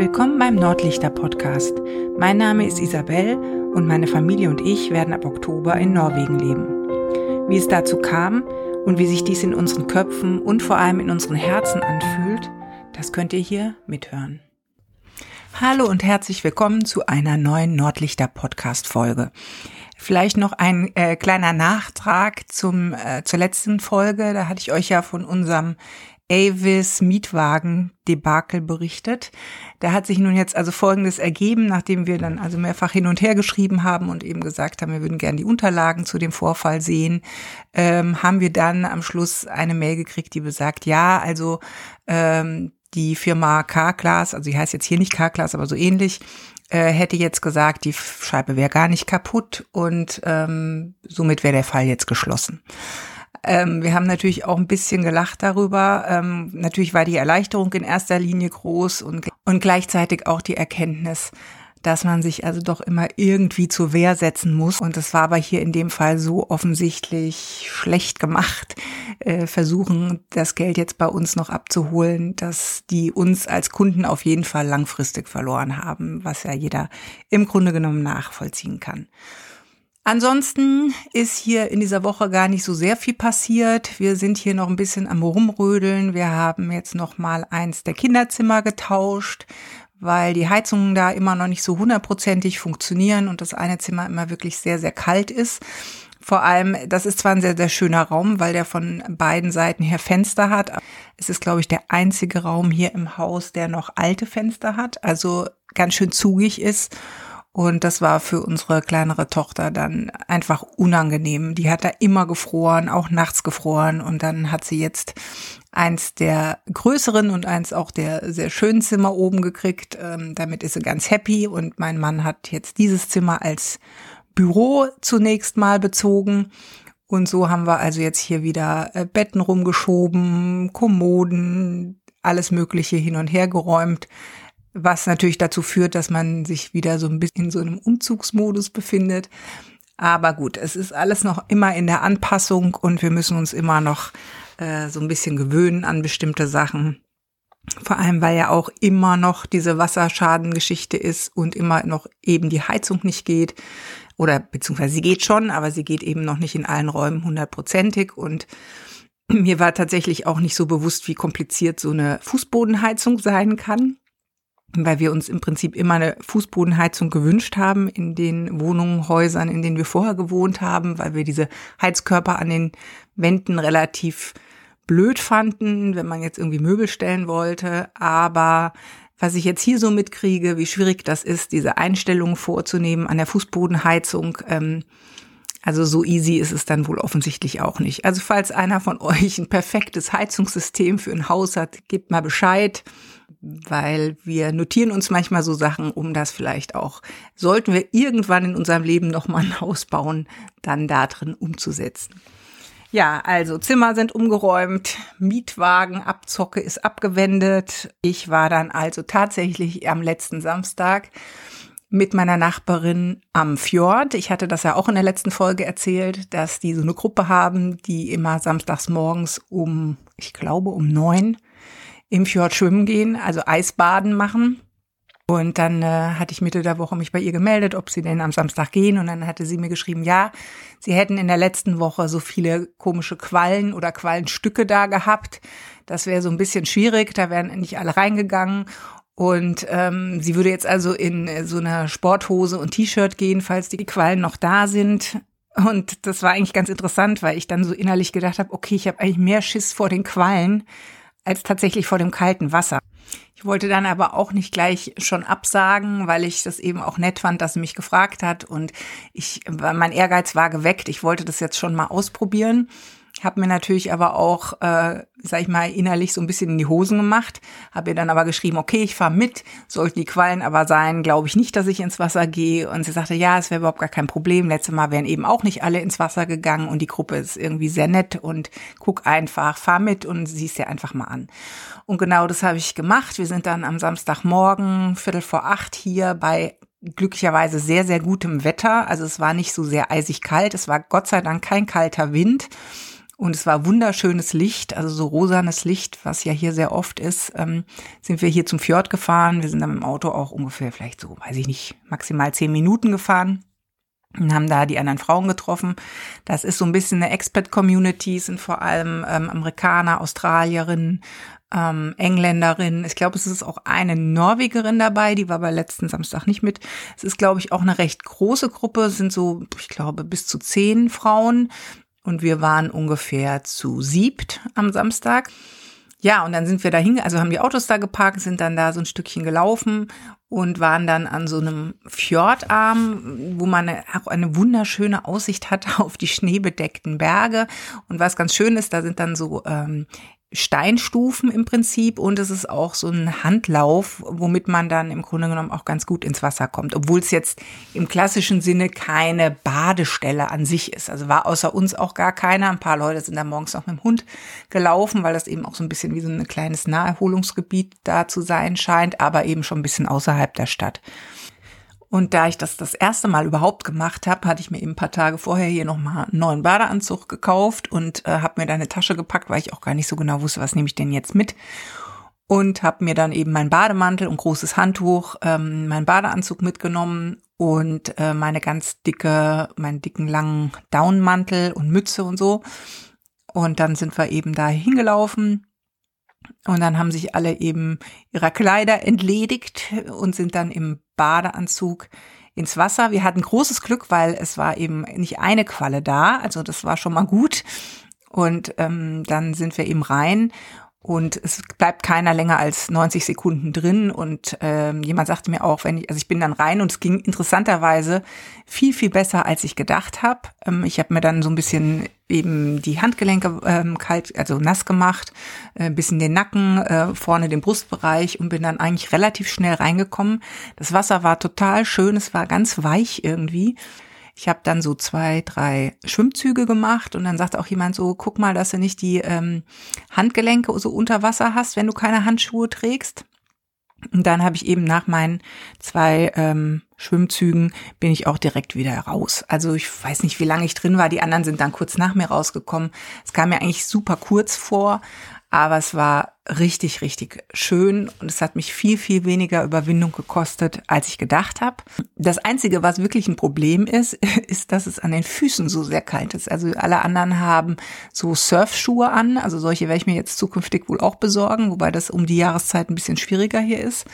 Willkommen beim Nordlichter Podcast. Mein Name ist Isabel und meine Familie und ich werden ab Oktober in Norwegen leben. Wie es dazu kam und wie sich dies in unseren Köpfen und vor allem in unseren Herzen anfühlt, das könnt ihr hier mithören. Hallo und herzlich willkommen zu einer neuen Nordlichter Podcast Folge. Vielleicht noch ein äh, kleiner Nachtrag zum äh, zur letzten Folge. Da hatte ich euch ja von unserem Avis Mietwagen Debakel berichtet. Da hat sich nun jetzt also Folgendes ergeben, nachdem wir dann also mehrfach hin und her geschrieben haben und eben gesagt haben, wir würden gerne die Unterlagen zu dem Vorfall sehen, ähm, haben wir dann am Schluss eine Mail gekriegt, die besagt, ja, also ähm, die Firma K-Class, also die heißt jetzt hier nicht K-Class, aber so ähnlich, äh, hätte jetzt gesagt, die Scheibe wäre gar nicht kaputt und ähm, somit wäre der Fall jetzt geschlossen. Ähm, wir haben natürlich auch ein bisschen gelacht darüber. Ähm, natürlich war die Erleichterung in erster Linie groß und, und gleichzeitig auch die Erkenntnis, dass man sich also doch immer irgendwie zur Wehr setzen muss. Und das war aber hier in dem Fall so offensichtlich schlecht gemacht. Äh, versuchen, das Geld jetzt bei uns noch abzuholen, dass die uns als Kunden auf jeden Fall langfristig verloren haben, was ja jeder im Grunde genommen nachvollziehen kann. Ansonsten ist hier in dieser Woche gar nicht so sehr viel passiert. Wir sind hier noch ein bisschen am Rumrödeln. Wir haben jetzt noch mal eins der Kinderzimmer getauscht, weil die Heizungen da immer noch nicht so hundertprozentig funktionieren und das eine Zimmer immer wirklich sehr, sehr kalt ist. Vor allem, das ist zwar ein sehr, sehr schöner Raum, weil der von beiden Seiten her Fenster hat. Es ist, glaube ich, der einzige Raum hier im Haus, der noch alte Fenster hat, also ganz schön zugig ist. Und das war für unsere kleinere Tochter dann einfach unangenehm. Die hat da immer gefroren, auch nachts gefroren. Und dann hat sie jetzt eins der größeren und eins auch der sehr schönen Zimmer oben gekriegt. Ähm, damit ist sie ganz happy. Und mein Mann hat jetzt dieses Zimmer als Büro zunächst mal bezogen. Und so haben wir also jetzt hier wieder äh, Betten rumgeschoben, Kommoden, alles Mögliche hin und her geräumt was natürlich dazu führt, dass man sich wieder so ein bisschen in so einem Umzugsmodus befindet. Aber gut, es ist alles noch immer in der Anpassung und wir müssen uns immer noch äh, so ein bisschen gewöhnen an bestimmte Sachen. Vor allem, weil ja auch immer noch diese Wasserschadengeschichte ist und immer noch eben die Heizung nicht geht. Oder beziehungsweise sie geht schon, aber sie geht eben noch nicht in allen Räumen hundertprozentig. Und mir war tatsächlich auch nicht so bewusst, wie kompliziert so eine Fußbodenheizung sein kann weil wir uns im Prinzip immer eine Fußbodenheizung gewünscht haben in den Wohnungen, Häusern, in denen wir vorher gewohnt haben, weil wir diese Heizkörper an den Wänden relativ blöd fanden, wenn man jetzt irgendwie Möbel stellen wollte. Aber was ich jetzt hier so mitkriege, wie schwierig das ist, diese Einstellungen vorzunehmen an der Fußbodenheizung, ähm, also so easy ist es dann wohl offensichtlich auch nicht. Also falls einer von euch ein perfektes Heizungssystem für ein Haus hat, gebt mal Bescheid weil wir notieren uns manchmal so Sachen, um das vielleicht auch, sollten wir irgendwann in unserem Leben nochmal ein Haus bauen, dann da drin umzusetzen. Ja, also Zimmer sind umgeräumt, Mietwagen, Abzocke ist abgewendet. Ich war dann also tatsächlich am letzten Samstag mit meiner Nachbarin am Fjord. Ich hatte das ja auch in der letzten Folge erzählt, dass die so eine Gruppe haben, die immer samstags morgens um, ich glaube, um neun im Fjord schwimmen gehen, also Eisbaden machen. Und dann äh, hatte ich Mitte der Woche mich bei ihr gemeldet, ob sie denn am Samstag gehen. Und dann hatte sie mir geschrieben, ja, sie hätten in der letzten Woche so viele komische Quallen oder Quallenstücke da gehabt. Das wäre so ein bisschen schwierig, da wären nicht alle reingegangen. Und ähm, sie würde jetzt also in äh, so einer Sporthose und T-Shirt gehen, falls die Quallen noch da sind. Und das war eigentlich ganz interessant, weil ich dann so innerlich gedacht habe, okay, ich habe eigentlich mehr Schiss vor den Quallen als tatsächlich vor dem kalten Wasser. Ich wollte dann aber auch nicht gleich schon absagen, weil ich das eben auch nett fand, dass sie mich gefragt hat und ich, mein Ehrgeiz war geweckt. Ich wollte das jetzt schon mal ausprobieren habe mir natürlich aber auch, äh, sag ich mal, innerlich so ein bisschen in die Hosen gemacht. Habe ihr dann aber geschrieben, okay, ich fahre mit. Sollten die Quallen aber sein, glaube ich nicht, dass ich ins Wasser gehe. Und sie sagte, ja, es wäre überhaupt gar kein Problem. Letztes Mal wären eben auch nicht alle ins Wasser gegangen und die Gruppe ist irgendwie sehr nett und guck einfach, fahr mit und siehst dir einfach mal an. Und genau das habe ich gemacht. Wir sind dann am Samstagmorgen, Viertel vor acht hier bei glücklicherweise sehr, sehr gutem Wetter. Also es war nicht so sehr eisig kalt. Es war Gott sei Dank kein kalter Wind. Und es war wunderschönes Licht, also so rosanes Licht, was ja hier sehr oft ist. Ähm, sind wir hier zum Fjord gefahren. Wir sind dann dem Auto auch ungefähr vielleicht so, weiß ich nicht, maximal zehn Minuten gefahren und haben da die anderen Frauen getroffen. Das ist so ein bisschen eine Expat-Community, sind vor allem ähm, Amerikaner, Australierinnen, ähm, Engländerin. Ich glaube, es ist auch eine Norwegerin dabei, die war bei letzten Samstag nicht mit. Es ist, glaube ich, auch eine recht große Gruppe, es sind so, ich glaube, bis zu zehn Frauen. Und wir waren ungefähr zu siebt am Samstag. Ja, und dann sind wir dahin, also haben die Autos da geparkt, sind dann da so ein Stückchen gelaufen und waren dann an so einem Fjordarm, wo man auch eine wunderschöne Aussicht hat auf die schneebedeckten Berge. Und was ganz schön ist, da sind dann so ähm, Steinstufen im Prinzip und es ist auch so ein Handlauf, womit man dann im Grunde genommen auch ganz gut ins Wasser kommt, obwohl es jetzt im klassischen Sinne keine Badestelle an sich ist. Also war außer uns auch gar keiner. Ein paar Leute sind da morgens noch mit dem Hund gelaufen, weil das eben auch so ein bisschen wie so ein kleines Naherholungsgebiet da zu sein scheint, aber eben schon ein bisschen außerhalb der Stadt. Und da ich das das erste Mal überhaupt gemacht habe, hatte ich mir eben ein paar Tage vorher hier nochmal einen neuen Badeanzug gekauft und äh, habe mir da eine Tasche gepackt, weil ich auch gar nicht so genau wusste, was nehme ich denn jetzt mit. Und habe mir dann eben mein Bademantel und großes Handtuch, ähm, meinen Badeanzug mitgenommen und äh, meine ganz dicke, meinen dicken langen Downmantel und Mütze und so. Und dann sind wir eben da hingelaufen und dann haben sich alle eben ihrer Kleider entledigt und sind dann im Badeanzug ins Wasser. Wir hatten großes Glück, weil es war eben nicht eine Qualle da. Also das war schon mal gut. Und ähm, dann sind wir eben rein und es bleibt keiner länger als 90 Sekunden drin. Und ähm, jemand sagte mir auch, wenn ich, also ich bin dann rein und es ging interessanterweise viel, viel besser, als ich gedacht habe. Ähm, ich habe mir dann so ein bisschen eben die Handgelenke ähm, kalt, also nass gemacht, äh, bisschen den Nacken, äh, vorne den Brustbereich und bin dann eigentlich relativ schnell reingekommen. Das Wasser war total schön, es war ganz weich irgendwie. Ich habe dann so zwei, drei Schwimmzüge gemacht und dann sagt auch jemand so, guck mal, dass du nicht die ähm, Handgelenke so unter Wasser hast, wenn du keine Handschuhe trägst. Und dann habe ich eben nach meinen zwei ähm, Schwimmzügen bin ich auch direkt wieder raus. Also ich weiß nicht, wie lange ich drin war. Die anderen sind dann kurz nach mir rausgekommen. Es kam mir eigentlich super kurz vor, aber es war richtig, richtig schön und es hat mich viel, viel weniger Überwindung gekostet, als ich gedacht habe. Das Einzige, was wirklich ein Problem ist, ist, dass es an den Füßen so sehr kalt ist. Also alle anderen haben so Surfschuhe an, also solche werde ich mir jetzt zukünftig wohl auch besorgen, wobei das um die Jahreszeit ein bisschen schwieriger hier ist.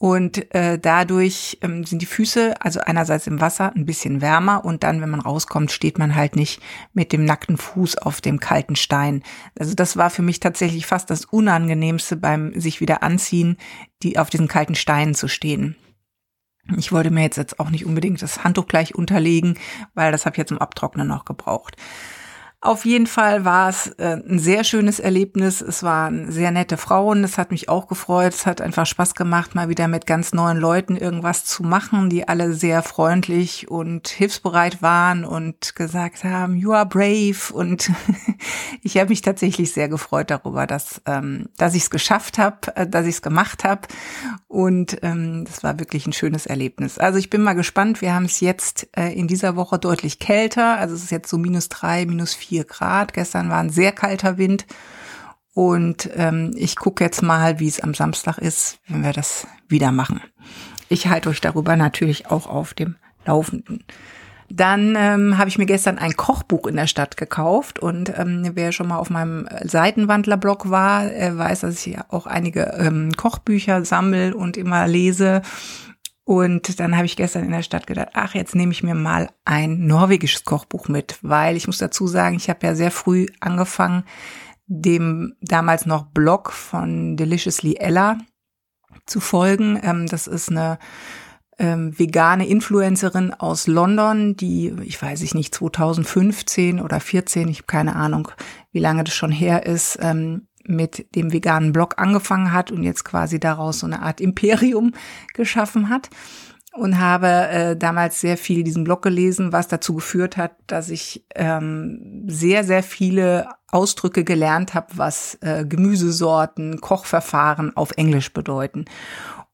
Und äh, dadurch ähm, sind die Füße, also einerseits im Wasser, ein bisschen wärmer und dann, wenn man rauskommt, steht man halt nicht mit dem nackten Fuß auf dem kalten Stein. Also das war für mich tatsächlich fast das Unangenehmste beim sich wieder anziehen, die auf diesen kalten Steinen zu stehen. Ich wollte mir jetzt, jetzt auch nicht unbedingt das Handtuch gleich unterlegen, weil das habe ich jetzt zum Abtrocknen noch gebraucht. Auf jeden Fall war es äh, ein sehr schönes Erlebnis. Es waren sehr nette Frauen. Das hat mich auch gefreut. Es hat einfach Spaß gemacht, mal wieder mit ganz neuen Leuten irgendwas zu machen, die alle sehr freundlich und hilfsbereit waren und gesagt haben, you are brave. Und ich habe mich tatsächlich sehr gefreut darüber, dass, ähm, dass ich es geschafft habe, äh, dass ich es gemacht habe. Und ähm, das war wirklich ein schönes Erlebnis. Also ich bin mal gespannt. Wir haben es jetzt äh, in dieser Woche deutlich kälter. Also es ist jetzt so minus drei, minus vier vier Grad. Gestern war ein sehr kalter Wind. Und ähm, ich gucke jetzt mal, wie es am Samstag ist, wenn wir das wieder machen. Ich halte euch darüber natürlich auch auf dem Laufenden. Dann ähm, habe ich mir gestern ein Kochbuch in der Stadt gekauft und ähm, wer schon mal auf meinem Seitenwandlerblog war, äh, weiß, dass ich auch einige ähm, Kochbücher sammle und immer lese. Und dann habe ich gestern in der Stadt gedacht, ach, jetzt nehme ich mir mal ein norwegisches Kochbuch mit, weil ich muss dazu sagen, ich habe ja sehr früh angefangen, dem damals noch Blog von Deliciously Ella zu folgen. Ähm, das ist eine ähm, vegane Influencerin aus London, die, ich weiß ich nicht, 2015 oder 14, ich habe keine Ahnung, wie lange das schon her ist, ähm, mit dem veganen Blog angefangen hat und jetzt quasi daraus so eine Art Imperium geschaffen hat und habe äh, damals sehr viel diesen Blog gelesen, was dazu geführt hat, dass ich ähm, sehr, sehr viele Ausdrücke gelernt habe, was äh, Gemüsesorten, Kochverfahren auf Englisch bedeuten.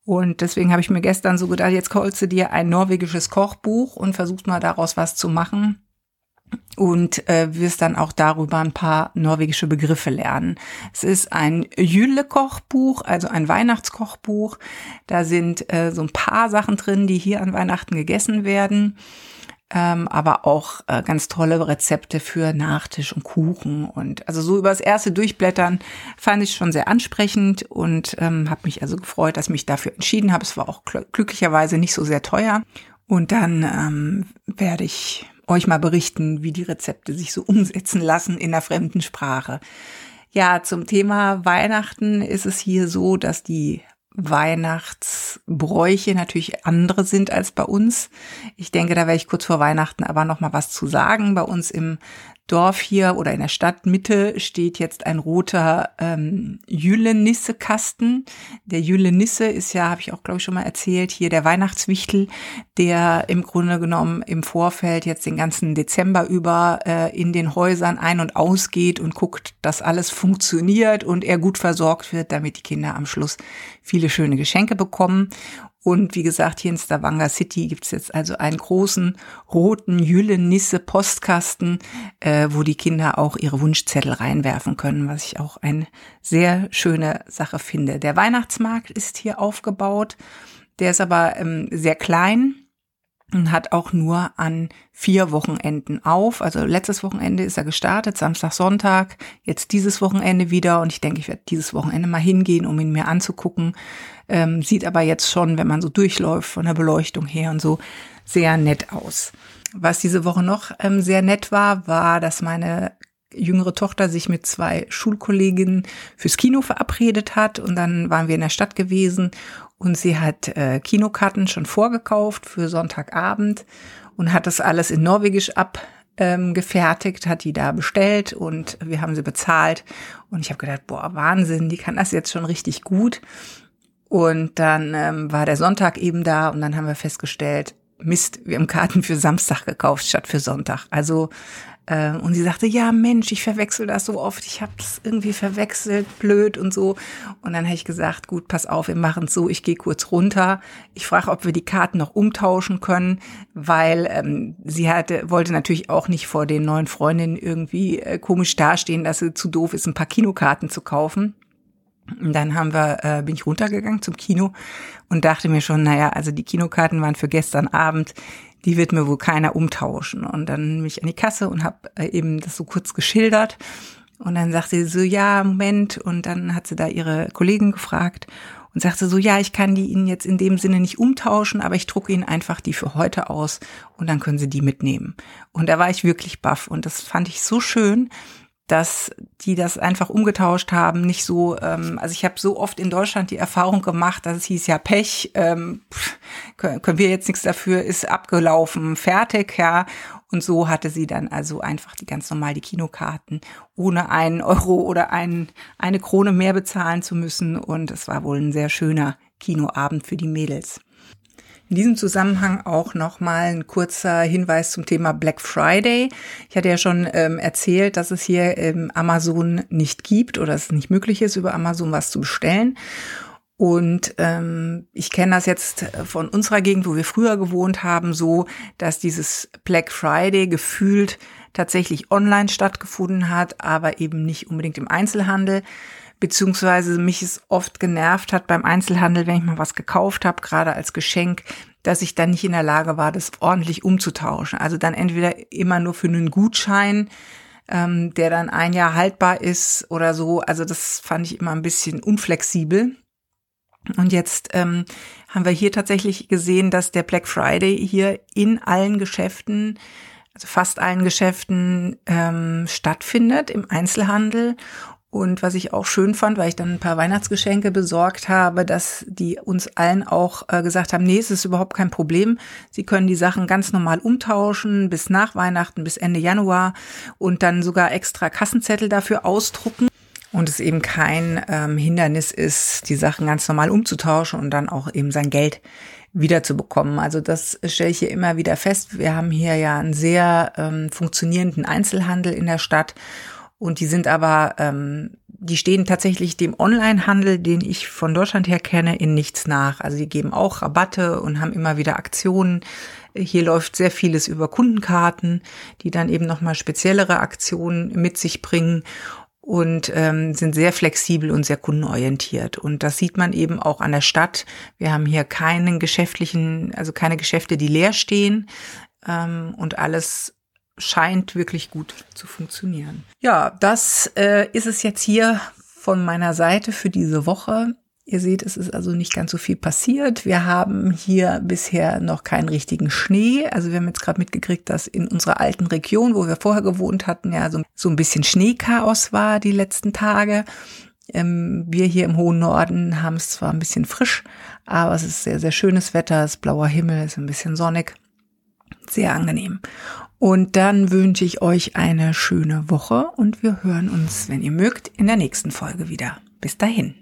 Und deswegen habe ich mir gestern so gedacht, jetzt holst du dir ein norwegisches Kochbuch und versuchst mal daraus was zu machen. Und äh, wirst dann auch darüber ein paar norwegische Begriffe lernen. Es ist ein Jülle-Kochbuch, also ein Weihnachtskochbuch. Da sind äh, so ein paar Sachen drin, die hier an Weihnachten gegessen werden. Ähm, aber auch äh, ganz tolle Rezepte für Nachtisch und Kuchen und also so übers erste Durchblättern fand ich schon sehr ansprechend und ähm, habe mich also gefreut, dass ich mich dafür entschieden habe. Es war auch glücklicherweise nicht so sehr teuer und dann ähm, werde ich euch mal berichten, wie die Rezepte sich so umsetzen lassen in einer fremden Sprache. Ja, zum Thema Weihnachten ist es hier so, dass die Weihnachtsbräuche natürlich andere sind als bei uns. Ich denke, da werde ich kurz vor Weihnachten aber noch mal was zu sagen. Bei uns im Dorf hier oder in der Stadtmitte steht jetzt ein roter ähm, Jülenisse-Kasten. Der Jülenisse ist ja, habe ich auch glaube ich schon mal erzählt, hier der Weihnachtswichtel, der im Grunde genommen im Vorfeld jetzt den ganzen Dezember über äh, in den Häusern ein- und ausgeht und guckt, dass alles funktioniert und er gut versorgt wird, damit die Kinder am Schluss viele schöne Geschenke bekommen. Und wie gesagt, hier in Stavanger City gibt's jetzt also einen großen roten Jülle-Nisse-Postkasten, äh, wo die Kinder auch ihre Wunschzettel reinwerfen können, was ich auch eine sehr schöne Sache finde. Der Weihnachtsmarkt ist hier aufgebaut. Der ist aber ähm, sehr klein und hat auch nur an vier Wochenenden auf. Also letztes Wochenende ist er gestartet, Samstag, Sonntag, jetzt dieses Wochenende wieder und ich denke, ich werde dieses Wochenende mal hingehen, um ihn mir anzugucken. Ähm, sieht aber jetzt schon, wenn man so durchläuft von der Beleuchtung her und so, sehr nett aus. Was diese Woche noch ähm, sehr nett war, war, dass meine jüngere Tochter sich mit zwei Schulkolleginnen fürs Kino verabredet hat und dann waren wir in der Stadt gewesen und sie hat äh, Kinokarten schon vorgekauft für Sonntagabend und hat das alles in Norwegisch abgefertigt, ähm, hat die da bestellt und wir haben sie bezahlt. Und ich habe gedacht, boah, Wahnsinn, die kann das jetzt schon richtig gut. Und dann ähm, war der Sonntag eben da und dann haben wir festgestellt, Mist, wir haben Karten für Samstag gekauft statt für Sonntag. Also ähm, und sie sagte, ja Mensch, ich verwechsel das so oft, ich habe es irgendwie verwechselt, blöd und so. Und dann habe ich gesagt, gut, pass auf, wir machen es so, ich gehe kurz runter. Ich frage, ob wir die Karten noch umtauschen können, weil ähm, sie hatte, wollte natürlich auch nicht vor den neuen Freundinnen irgendwie äh, komisch dastehen, dass sie zu doof ist, ein paar Kinokarten zu kaufen. Und dann haben wir, äh, bin ich runtergegangen zum Kino und dachte mir schon, naja, also die Kinokarten waren für gestern Abend, die wird mir wohl keiner umtauschen. Und dann bin ich an die Kasse und habe äh, eben das so kurz geschildert. Und dann sagte sie so, ja, Moment. Und dann hat sie da ihre Kollegen gefragt und sagte so, ja, ich kann die Ihnen jetzt in dem Sinne nicht umtauschen, aber ich drucke Ihnen einfach die für heute aus und dann können Sie die mitnehmen. Und da war ich wirklich baff und das fand ich so schön, dass die das einfach umgetauscht haben, nicht so, ähm, also ich habe so oft in Deutschland die Erfahrung gemacht, dass es hieß ja Pech, ähm, können wir jetzt nichts dafür, ist abgelaufen, fertig, ja. Und so hatte sie dann also einfach die ganz normal die Kinokarten, ohne einen Euro oder ein, eine Krone mehr bezahlen zu müssen. Und es war wohl ein sehr schöner Kinoabend für die Mädels. In diesem Zusammenhang auch nochmal ein kurzer Hinweis zum Thema Black Friday. Ich hatte ja schon ähm, erzählt, dass es hier ähm, Amazon nicht gibt oder es nicht möglich ist, über Amazon was zu bestellen. Und ähm, ich kenne das jetzt von unserer Gegend, wo wir früher gewohnt haben, so, dass dieses Black Friday gefühlt tatsächlich online stattgefunden hat, aber eben nicht unbedingt im Einzelhandel beziehungsweise mich es oft genervt hat beim Einzelhandel, wenn ich mal was gekauft habe, gerade als Geschenk, dass ich dann nicht in der Lage war, das ordentlich umzutauschen. Also dann entweder immer nur für einen Gutschein, ähm, der dann ein Jahr haltbar ist oder so. Also das fand ich immer ein bisschen unflexibel. Und jetzt ähm, haben wir hier tatsächlich gesehen, dass der Black Friday hier in allen Geschäften also fast allen Geschäften ähm, stattfindet im Einzelhandel und was ich auch schön fand, weil ich dann ein paar Weihnachtsgeschenke besorgt habe, dass die uns allen auch äh, gesagt haben, nee, es ist überhaupt kein Problem. Sie können die Sachen ganz normal umtauschen bis nach Weihnachten, bis Ende Januar und dann sogar extra Kassenzettel dafür ausdrucken. Und es eben kein ähm, Hindernis ist, die Sachen ganz normal umzutauschen und dann auch eben sein Geld wiederzubekommen. Also das stelle ich hier immer wieder fest. Wir haben hier ja einen sehr ähm, funktionierenden Einzelhandel in der Stadt und die sind aber, ähm, die stehen tatsächlich dem Onlinehandel, den ich von Deutschland her kenne, in nichts nach. Also die geben auch Rabatte und haben immer wieder Aktionen. Hier läuft sehr vieles über Kundenkarten, die dann eben nochmal speziellere Aktionen mit sich bringen und ähm, sind sehr flexibel und sehr kundenorientiert. Und das sieht man eben auch an der Stadt. Wir haben hier keinen geschäftlichen, also keine Geschäfte, die leer stehen ähm, und alles scheint wirklich gut zu funktionieren. Ja, das äh, ist es jetzt hier von meiner Seite für diese Woche. Ihr seht, es ist also nicht ganz so viel passiert. Wir haben hier bisher noch keinen richtigen Schnee. Also wir haben jetzt gerade mitgekriegt, dass in unserer alten Region, wo wir vorher gewohnt hatten, ja so, so ein bisschen Schneechaos war die letzten Tage. Ähm, wir hier im hohen Norden haben es zwar ein bisschen frisch, aber es ist sehr, sehr schönes Wetter, es ist blauer Himmel, es ist ein bisschen sonnig. Sehr angenehm. Und dann wünsche ich euch eine schöne Woche und wir hören uns, wenn ihr mögt, in der nächsten Folge wieder. Bis dahin.